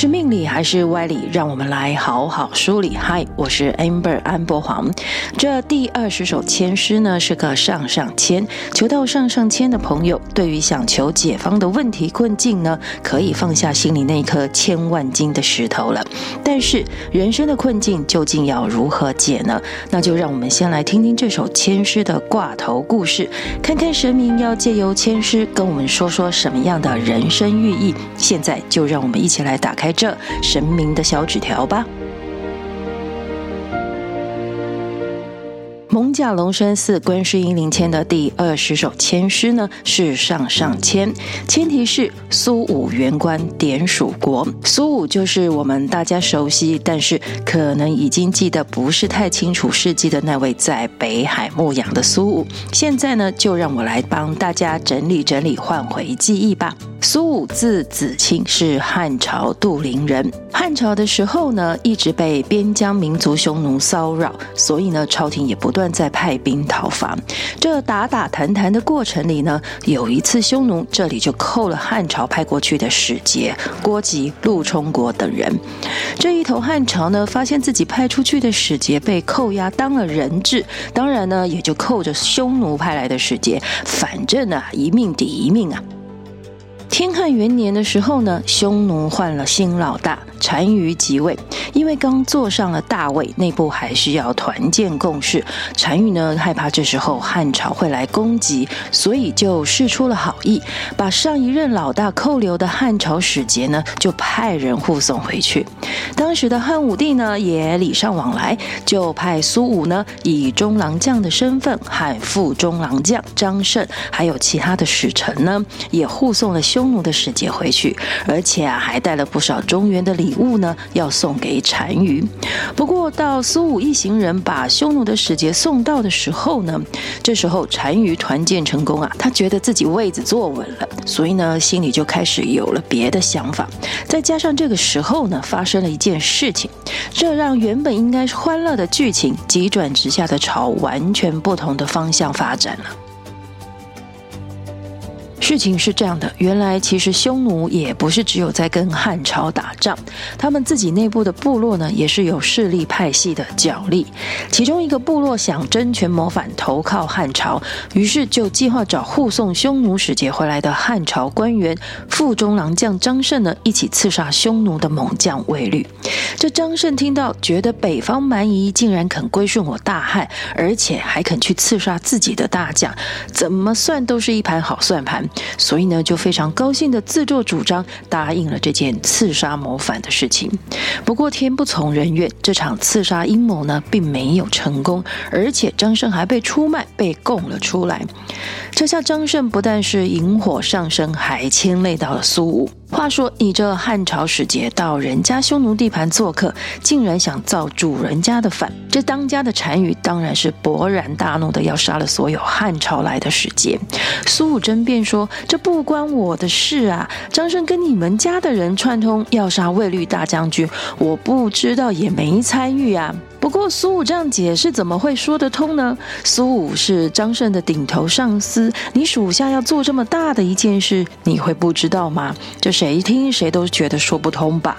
是命理还是歪理？让我们来好好梳理。嗨，我是 Amber 安博黄。这第二十首签诗呢，是个上上签。求到上上签的朋友，对于想求解方的问题困境呢，可以放下心里那颗千万斤的石头了。但是人生的困境究竟要如何解呢？那就让我们先来听听这首签诗的挂头故事，看看神明要借由签诗跟我们说说什么样的人生寓意。现在就让我们一起来打开这神明的小纸条吧。蒙甲龙山寺观世音灵签的第二十首签诗呢，是上上签，签题是苏武元官点蜀国。苏武就是我们大家熟悉，但是可能已经记得不是太清楚事迹的那位在北海牧羊的苏武。现在呢，就让我来帮大家整理整理，唤回记忆吧。苏武字子清，是汉朝杜陵人。汉朝的时候呢，一直被边疆民族匈奴骚扰，所以呢，朝廷也不断在派兵讨伐。这打打谈谈的过程里呢，有一次匈奴这里就扣了汉朝派过去的使节郭吉、陆充国等人。这一头汉朝呢，发现自己派出去的使节被扣押当了人质，当然呢，也就扣着匈奴派来的使节，反正啊，一命抵一命啊。天汉元年的时候呢，匈奴换了新老大。单于即位，因为刚坐上了大位，内部还需要团建共事。单于呢，害怕这时候汉朝会来攻击，所以就示出了好意，把上一任老大扣留的汉朝使节呢，就派人护送回去。当时的汉武帝呢，也礼尚往来，就派苏武呢，以中郎将的身份和副中郎将张胜，还有其他的使臣呢，也护送了匈匈奴的使节回去，而且啊，还带了不少中原的。礼物呢，要送给单于。不过到苏武一行人把匈奴的使节送到的时候呢，这时候单于团建成功啊，他觉得自己位子坐稳了，所以呢，心里就开始有了别的想法。再加上这个时候呢，发生了一件事情，这让原本应该是欢乐的剧情急转直下的朝完全不同的方向发展了。事情是这样的，原来其实匈奴也不是只有在跟汉朝打仗，他们自己内部的部落呢，也是有势力派系的角力。其中一个部落想争权谋反，投靠汉朝，于是就计划找护送匈奴使节回来的汉朝官员副中郎将张胜呢，一起刺杀匈奴的猛将卫律。这张胜听到，觉得北方蛮夷竟然肯归顺我大汉，而且还肯去刺杀自己的大将，怎么算都是一盘好算盘。所以呢，就非常高兴的自作主张答应了这件刺杀谋反的事情。不过天不从人愿，这场刺杀阴谋呢，并没有成功，而且张胜还被出卖，被供了出来。这下张胜不但是引火上身，还牵累到了苏武。话说，你这汉朝使节到人家匈奴地盘做客，竟然想造主人家的反，这当家的单于当然是勃然大怒的，要杀了所有汉朝来的使节。苏武争辩说：“这不关我的事啊！张胜跟你们家的人串通要杀卫律大将军，我不知道也没参与啊。”不过苏武这样解释怎么会说得通呢？苏武是张胜的顶头上司，你属下要做这么大的一件事，你会不知道吗？这谁听谁都觉得说不通吧。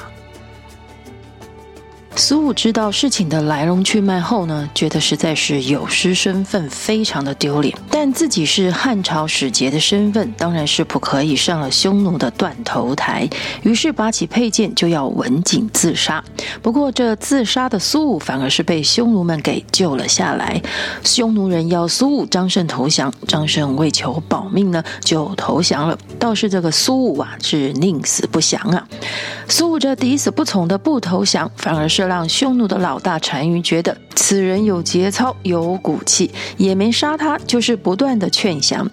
苏武知道事情的来龙去脉后呢，觉得实在是有失身份，非常的丢脸。但自己是汉朝使节的身份，当然是不可以上了匈奴的断头台。于是拔起佩剑就要刎颈自杀。不过这自杀的苏武反而是被匈奴们给救了下来。匈奴人要苏武、张胜投降，张胜为求保命呢，就投降了。倒是这个苏武啊，是宁死不降啊。苏武这抵死不从的不投降，反而是让匈奴的老大单于觉得此人有节操、有骨气，也没杀他，就是不断的劝降，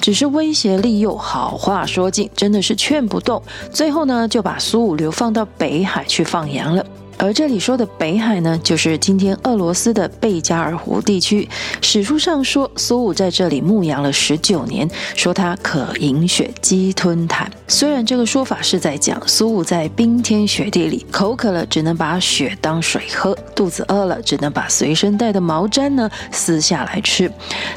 只是威胁利诱，好话说尽，真的是劝不动。最后呢，就把苏武流放到北海去放羊了。而这里说的北海呢，就是今天俄罗斯的贝加尔湖地区。史书上说，苏武在这里牧羊了十九年，说他可饮血，鲸吞痰。虽然这个说法是在讲苏武在冰天雪地里口渴了，只能把雪当水喝；肚子饿了，只能把随身带的毛毡呢撕下来吃。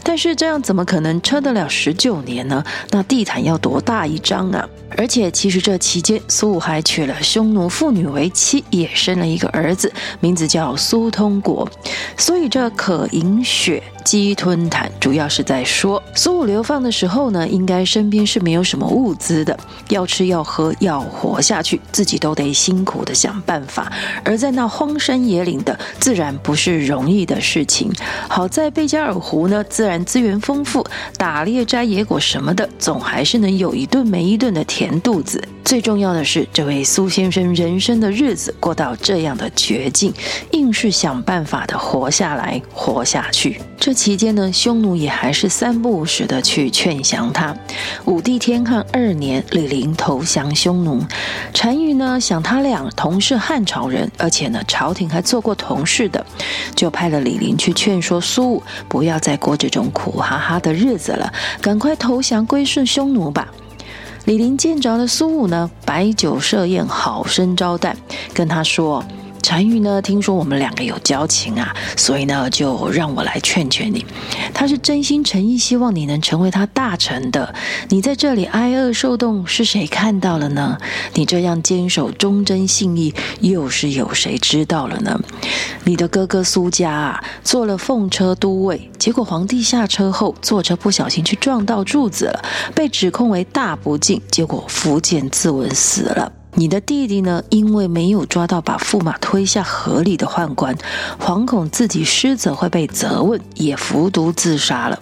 但是这样怎么可能撑得了十九年呢？那地毯要多大一张啊？而且其实这期间，苏武还娶了匈奴妇女为妻，也生了一个儿子，名字叫苏通国。所以这可饮雪。饥吞毯，主要是在说苏武流放的时候呢，应该身边是没有什么物资的，要吃要喝要活下去，自己都得辛苦的想办法。而在那荒山野岭的，自然不是容易的事情。好在贝加尔湖呢，自然资源丰富，打猎摘野果什么的，总还是能有一顿没一顿的填肚子。最重要的是，这位苏先生人生的日子过到这样的绝境，硬是想办法的活下来，活下去。这期间呢，匈奴也还是三不五时的去劝降他。武帝天汉二年，李陵投降匈奴。单于呢，想他俩同是汉朝人，而且呢，朝廷还做过同事的，就派了李陵去劝说苏武，不要再过这种苦哈哈的日子了，赶快投降归顺匈奴吧。李林见着了苏武呢，摆酒设宴，好生招待，跟他说。单于呢，听说我们两个有交情啊，所以呢，就让我来劝劝你。他是真心诚意希望你能成为他大臣的。你在这里挨饿受冻，是谁看到了呢？你这样坚守忠贞信义，又是有谁知道了呢？你的哥哥苏嘉啊，做了奉车都尉，结果皇帝下车后，坐车不小心去撞到柱子了，被指控为大不敬，结果伏剑自刎死了。你的弟弟呢？因为没有抓到把驸马推下河里的宦官，惶恐自己失责会被责问，也服毒自杀了。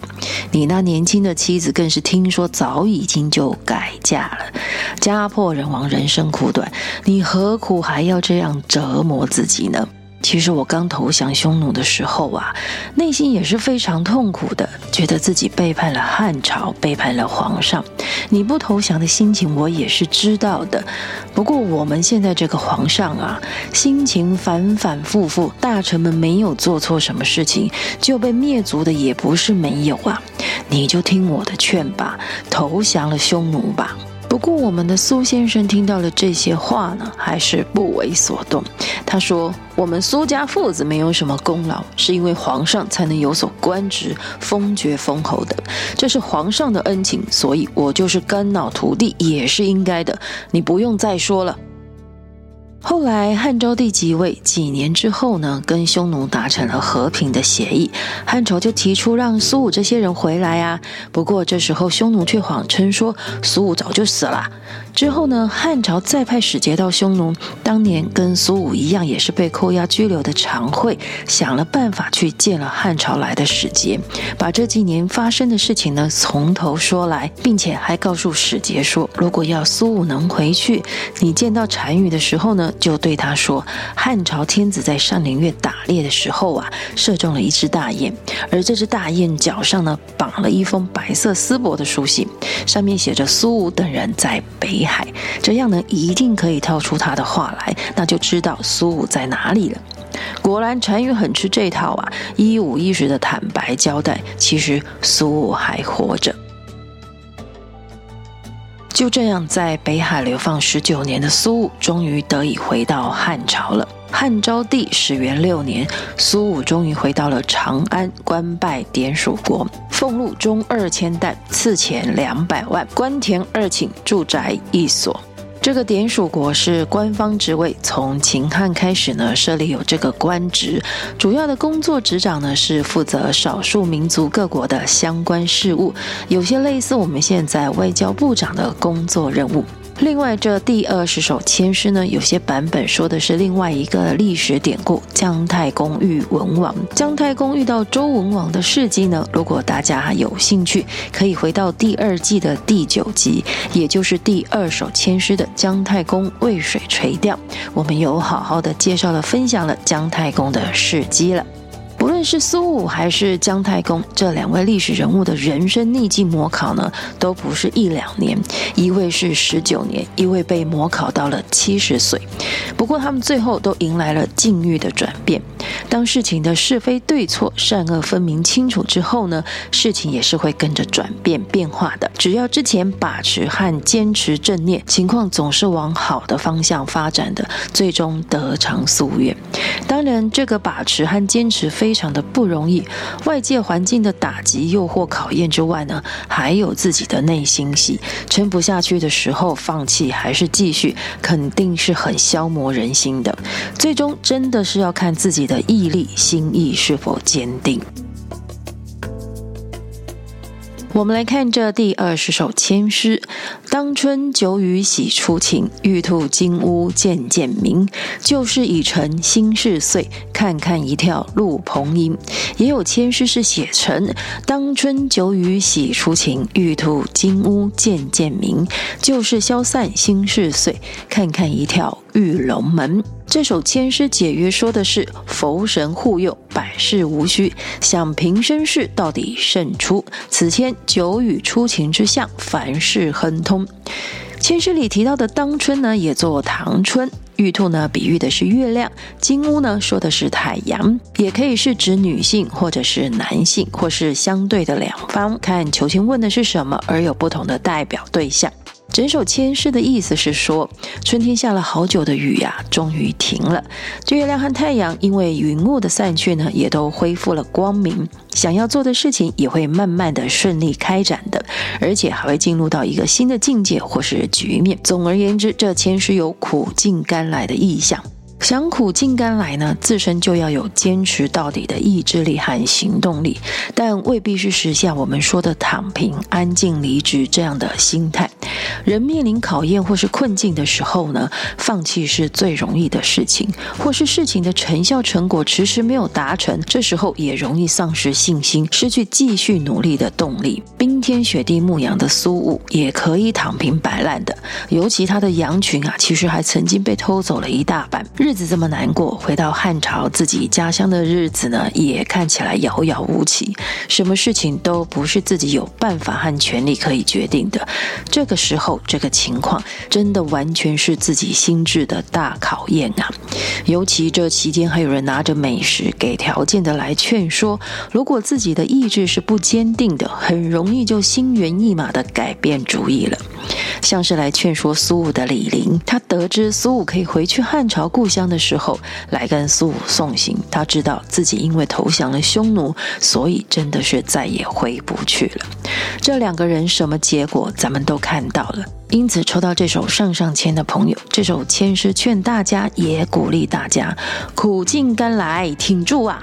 你那年轻的妻子更是听说早已经就改嫁了。家破人亡，人生苦短，你何苦还要这样折磨自己呢？其实我刚投降匈奴的时候啊，内心也是非常痛苦的，觉得自己背叛了汉朝，背叛了皇上。你不投降的心情我也是知道的。不过我们现在这个皇上啊，心情反反复复，大臣们没有做错什么事情就被灭族的也不是没有啊。你就听我的劝吧，投降了匈奴吧。不过，我们的苏先生听到了这些话呢，还是不为所动。他说：“我们苏家父子没有什么功劳，是因为皇上才能有所官职、封爵封侯的，这是皇上的恩情，所以我就是肝脑涂地也是应该的。你不用再说了。”后来汉昭帝即位，几年之后呢，跟匈奴达成了和平的协议，汉朝就提出让苏武这些人回来啊。不过这时候匈奴却谎称说苏武早就死了。之后呢，汉朝再派使节到匈奴，当年跟苏武一样，也是被扣押拘留的常惠，想了办法去见了汉朝来的使节，把这几年发生的事情呢从头说来，并且还告诉使节说，如果要苏武能回去，你见到单于的时候呢，就对他说，汉朝天子在上林苑打猎的时候啊，射中了一只大雁，而这只大雁脚上呢绑了一封白色丝帛的书信，上面写着苏武等人在北海。这样呢，一定可以套出他的话来，那就知道苏武在哪里了。果然，单于很吃这套啊，一五一十的坦白交代，其实苏武还活着。就这样，在北海流放十九年的苏武，终于得以回到汉朝了。汉昭帝始元六年，苏武终于回到了长安，官拜典属国。俸禄中二千石，赐钱两百万，官田二顷，住宅一所。这个典属国是官方职位，从秦汉开始呢，设立有这个官职，主要的工作职掌呢是负责少数民族各国的相关事务，有些类似我们现在外交部长的工作任务。另外，这第二十首签诗呢，有些版本说的是另外一个历史典故——姜太公遇文王。姜太公遇到周文王的事迹呢，如果大家有兴趣，可以回到第二季的第九集，也就是第二首签诗的姜太公渭水垂钓，我们有好好的介绍了、分享了姜太公的事迹了。不论论是苏武还是姜太公这两位历史人物的人生逆境模考呢，都不是一两年，一位是十九年，一位被模考到了七十岁。不过他们最后都迎来了境遇的转变。当事情的是非对错、善恶分明清楚之后呢，事情也是会跟着转变变化的。只要之前把持和坚持正念，情况总是往好的方向发展的，最终得偿夙愿。当然，这个把持和坚持非常的不容易，外界环境的打击、诱惑、考验之外呢，还有自己的内心戏。撑不下去的时候，放弃还是继续，肯定是很消磨人心的。最终，真的是要看自己的毅力、心意是否坚定。我们来看这第二十首签诗：当春久雨喜初晴，玉兔金乌渐渐明。旧事已成新事碎，看看一跳鹿朋迎。也有签诗是写成：当春久雨喜初晴，玉兔金乌渐渐明。旧事消散新事碎，看看一跳玉龙门。这首签诗解约说的是佛神护佑，百事无需，想平生事到底胜出。此签九雨初晴之象，凡事亨通。签诗里提到的当春呢，也作唐春。玉兔呢，比喻的是月亮；金乌呢，说的是太阳，也可以是指女性，或者是男性，或是相对的两方。看求签问的是什么，而有不同的代表对象。整首千诗的意思是说，春天下了好久的雨呀，终于停了。这月亮和太阳因为云雾的散去呢，也都恢复了光明。想要做的事情也会慢慢的顺利开展的，而且还会进入到一个新的境界或是局面。总而言之，这千诗有苦尽甘来的意象。想苦尽甘来呢，自身就要有坚持到底的意志力和行动力，但未必是实现我们说的躺平、安静离职这样的心态。人面临考验或是困境的时候呢，放弃是最容易的事情，或是事情的成效成果迟迟没有达成，这时候也容易丧失信心，失去继续努力的动力。冰天雪地牧羊的苏武也可以躺平摆烂的，尤其他的羊群啊，其实还曾经被偷走了一大半。日子这么难过，回到汉朝自己家乡的日子呢，也看起来遥遥无期。什么事情都不是自己有办法和权力可以决定的。这个时候，这个情况真的完全是自己心智的大考验啊！尤其这期间还有人拿着美食给条件的来劝说，如果自己的意志是不坚定的，很容易就心猿意马的改变主意了。像是来劝说苏武的李陵，他得知苏武可以回去汉朝故乡的时候，来跟苏武送行。他知道自己因为投降了匈奴，所以真的是再也回不去了。这两个人什么结果，咱们都看到了。因此，抽到这首上上签的朋友，这首签是劝大家，也鼓励大家苦尽甘来，挺住啊！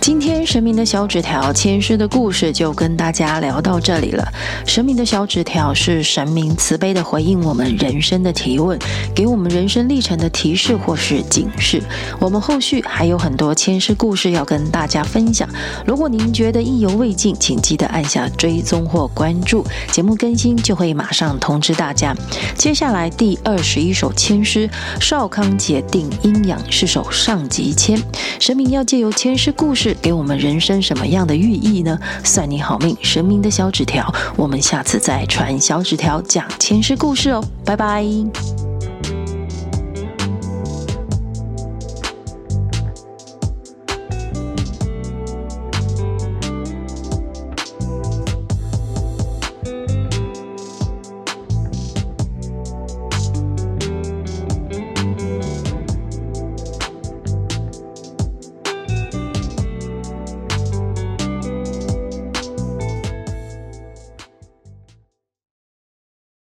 今天神明的小纸条签诗的故事就跟大家聊到这里了。神明的小纸条是神明慈悲的回应我们人生的提问，给我们人生历程的提示或是警示。我们后续还有很多签诗故事要跟大家分享。如果您觉得意犹未尽，请记得按下追踪或关注，节目更新就会马上通知大家。接下来第二十一首签诗，少康节定阴阳是首上级签，神明要借由签诗故事。给我们人生什么样的寓意呢？算你好命，神明的小纸条，我们下次再传小纸条讲前世故事哦，拜拜。